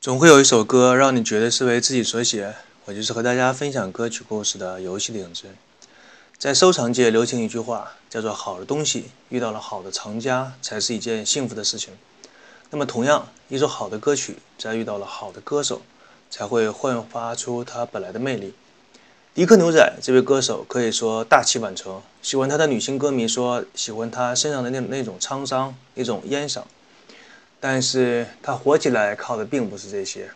总会有一首歌让你觉得是为自己所写，我就是和大家分享歌曲故事的游戏的影子。在收藏界流行一句话，叫做“好的东西遇到了好的藏家，才是一件幸福的事情”。那么，同样，一首好的歌曲在遇到了好的歌手，才会焕发出它本来的魅力。迪克牛仔这位歌手可以说大器晚成，喜欢他的女性歌迷说喜欢他身上的那那种沧桑，那种烟嗓。但是他火起来靠的并不是这些。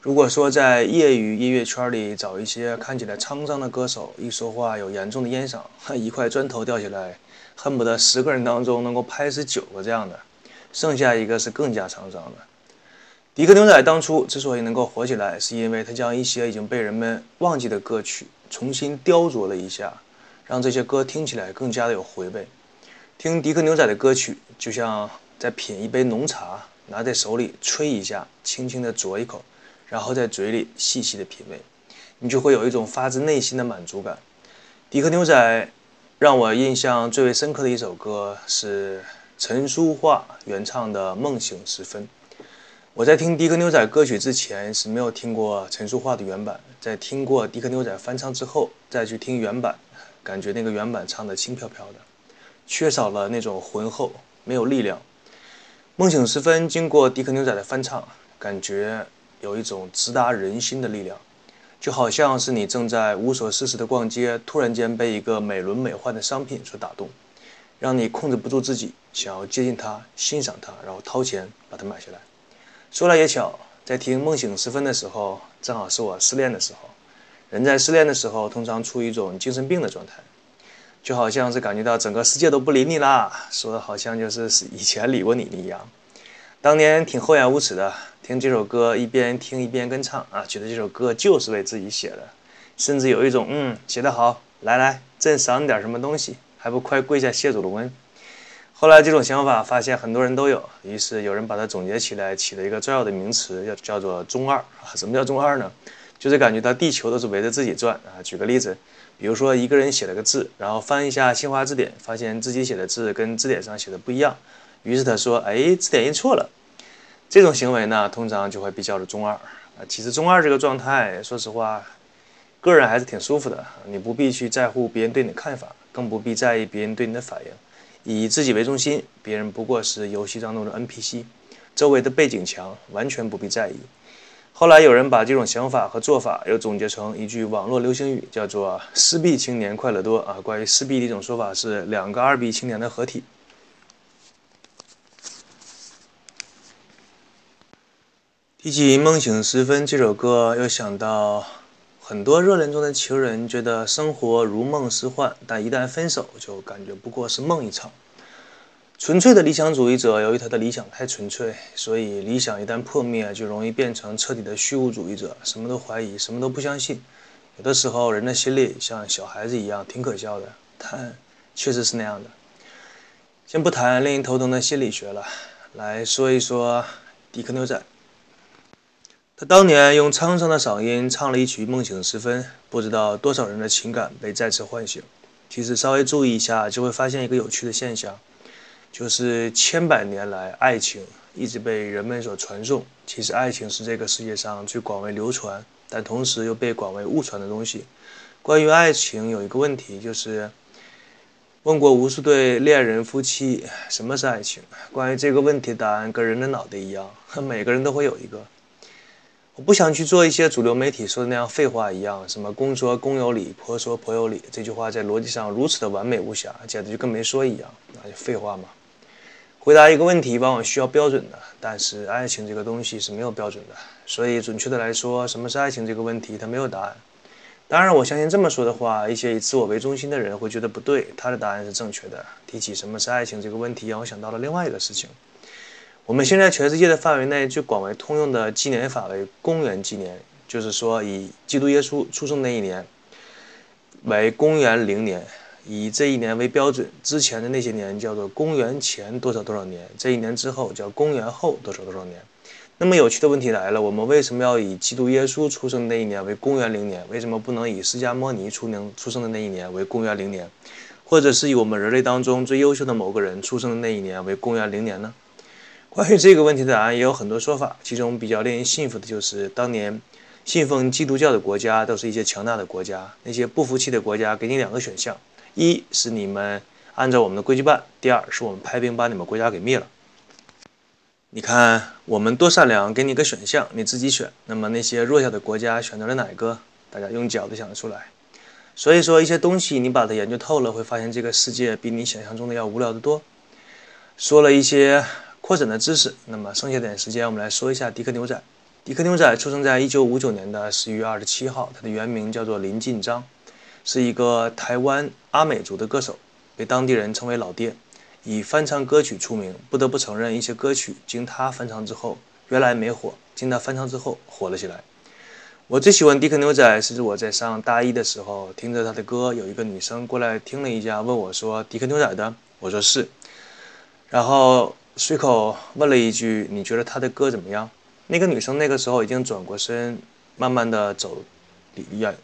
如果说在业余音乐圈里找一些看起来沧桑的歌手，一说话有严重的烟嗓，一块砖头掉下来，恨不得十个人当中能够拍死九个这样的，剩下一个是更加沧桑的。迪克牛仔当初之所以能够火起来，是因为他将一些已经被人们忘记的歌曲重新雕琢了一下，让这些歌听起来更加的有回味。听迪克牛仔的歌曲，就像。再品一杯浓茶，拿在手里吹一下，轻轻地啄一口，然后在嘴里细细的品味，你就会有一种发自内心的满足感。迪克牛仔让我印象最为深刻的一首歌是陈淑桦原唱的《梦醒时分》。我在听迪克牛仔歌曲之前是没有听过陈淑桦的原版，在听过迪克牛仔翻唱之后再去听原版，感觉那个原版唱的轻飘飘的，缺少了那种浑厚，没有力量。梦醒时分，经过迪克牛仔的翻唱，感觉有一种直达人心的力量，就好像是你正在无所事事的逛街，突然间被一个美轮美奂的商品所打动，让你控制不住自己，想要接近它、欣赏它，然后掏钱把它买下来。说来也巧，在听梦醒时分的时候，正好是我失恋的时候。人在失恋的时候，通常处于一种精神病的状态。就好像是感觉到整个世界都不理你啦，说的好像就是以前理过你一样。当年挺厚颜无耻的，听这首歌一边听一边跟唱啊，觉得这首歌就是为自己写的，甚至有一种嗯写得好，来来朕赏你点什么东西，还不快跪下谢主隆恩。后来这种想法发现很多人都有，于是有人把它总结起来，起了一个重要的名词，叫叫做中二啊。什么叫中二呢？就是感觉到地球都是围着自己转啊。举个例子。比如说，一个人写了个字，然后翻一下新华字典，发现自己写的字跟字典上写的不一样，于是他说：“哎，字典印错了。”这种行为呢，通常就会比较的中二啊。其实中二这个状态，说实话，个人还是挺舒服的。你不必去在乎别人对你的看法，更不必在意别人对你的反应，以自己为中心，别人不过是游戏当中的 NPC，周围的背景墙完全不必在意。后来有人把这种想法和做法又总结成一句网络流行语，叫做“撕逼青年快乐多”啊。关于撕逼的一种说法是两个二逼青年的合体。提起《梦醒时分》这首歌，又想到很多热恋中的情人觉得生活如梦似幻，但一旦分手，就感觉不过是梦一场。纯粹的理想主义者，由于他的理想太纯粹，所以理想一旦破灭，就容易变成彻底的虚无主义者，什么都怀疑，什么都不相信。有的时候，人的心里像小孩子一样，挺可笑的，但确实是那样的。先不谈令人头疼的心理学了，来说一说迪克牛仔。他当年用沧桑的嗓音唱了一曲《梦醒时分》，不知道多少人的情感被再次唤醒。其实稍微注意一下，就会发现一个有趣的现象。就是千百年来，爱情一直被人们所传颂。其实，爱情是这个世界上最广为流传，但同时又被广为误传的东西。关于爱情，有一个问题，就是问过无数对恋人夫妻什么是爱情。关于这个问题，答案跟人的脑袋一样，每个人都会有一个。我不想去做一些主流媒体说的那样废话一样，什么公说公有理，婆说婆有理，这句话在逻辑上如此的完美无瑕，简直就跟没说一样，那就废话嘛。回答一个问题往往需要标准的，但是爱情这个东西是没有标准的，所以准确的来说，什么是爱情这个问题它没有答案。当然，我相信这么说的话，一些以自我为中心的人会觉得不对，他的答案是正确的。提起什么是爱情这个问题，让我想到了另外一个事情。我们现在全世界的范围内最广为通用的纪年法为公元纪年，就是说以基督耶稣出生那一年为公元零年。以这一年为标准，之前的那些年叫做公元前多少多少年，这一年之后叫公元后多少多少年。那么有趣的问题来了，我们为什么要以基督耶稣出生的那一年为公元零年？为什么不能以释迦摩尼出生出生的那一年为公元零年，或者是以我们人类当中最优秀的某个人出生的那一年为公元零年呢？关于这个问题的答案也有很多说法，其中比较令人信服的就是当年信奉基督教的国家都是一些强大的国家，那些不服气的国家给你两个选项：一是你们按照我们的规矩办；第二是我们派兵把你们国家给灭了。你看我们多善良，给你个选项，你自己选。那么那些弱小的国家选择了哪个？大家用脚都想得出来。所以说一些东西你把它研究透了，会发现这个世界比你想象中的要无聊得多。说了一些。扩展的知识，那么剩下点时间，我们来说一下迪克牛仔。迪克牛仔出生在一九五九年的十一月二十七号，他的原名叫做林进章，是一个台湾阿美族的歌手，被当地人称为老爹，以翻唱歌曲出名。不得不承认，一些歌曲经他翻唱之后，原来没火，经他翻唱之后火了起来。我最喜欢迪克牛仔，是我在上大一的时候听着他的歌，有一个女生过来听了一下，问我说：“迪克牛仔的？”我说是，然后。随口问了一句：“你觉得他的歌怎么样？”那个女生那个时候已经转过身，慢慢的走远。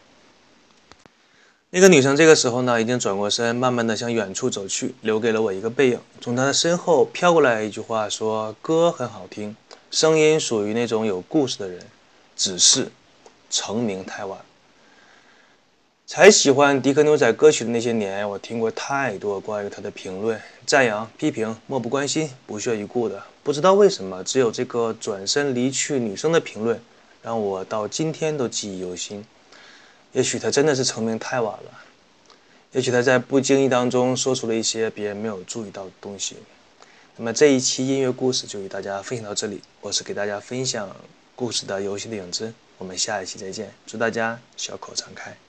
那个女生这个时候呢，已经转过身，慢慢的向远处走去，留给了我一个背影。从她的身后飘过来一句话，说：“歌很好听，声音属于那种有故事的人，只是成名太晚。”才喜欢迪克牛仔歌曲的那些年，我听过太多关于他的评论、赞扬、批评，漠不关心、不屑一顾的。不知道为什么，只有这个转身离去女生的评论，让我到今天都记忆犹新。也许他真的是成名太晚了，也许他在不经意当中说出了一些别人没有注意到的东西。那么这一期音乐故事就与大家分享到这里，我是给大家分享故事的游戏的影子。我们下一期再见，祝大家笑口常开。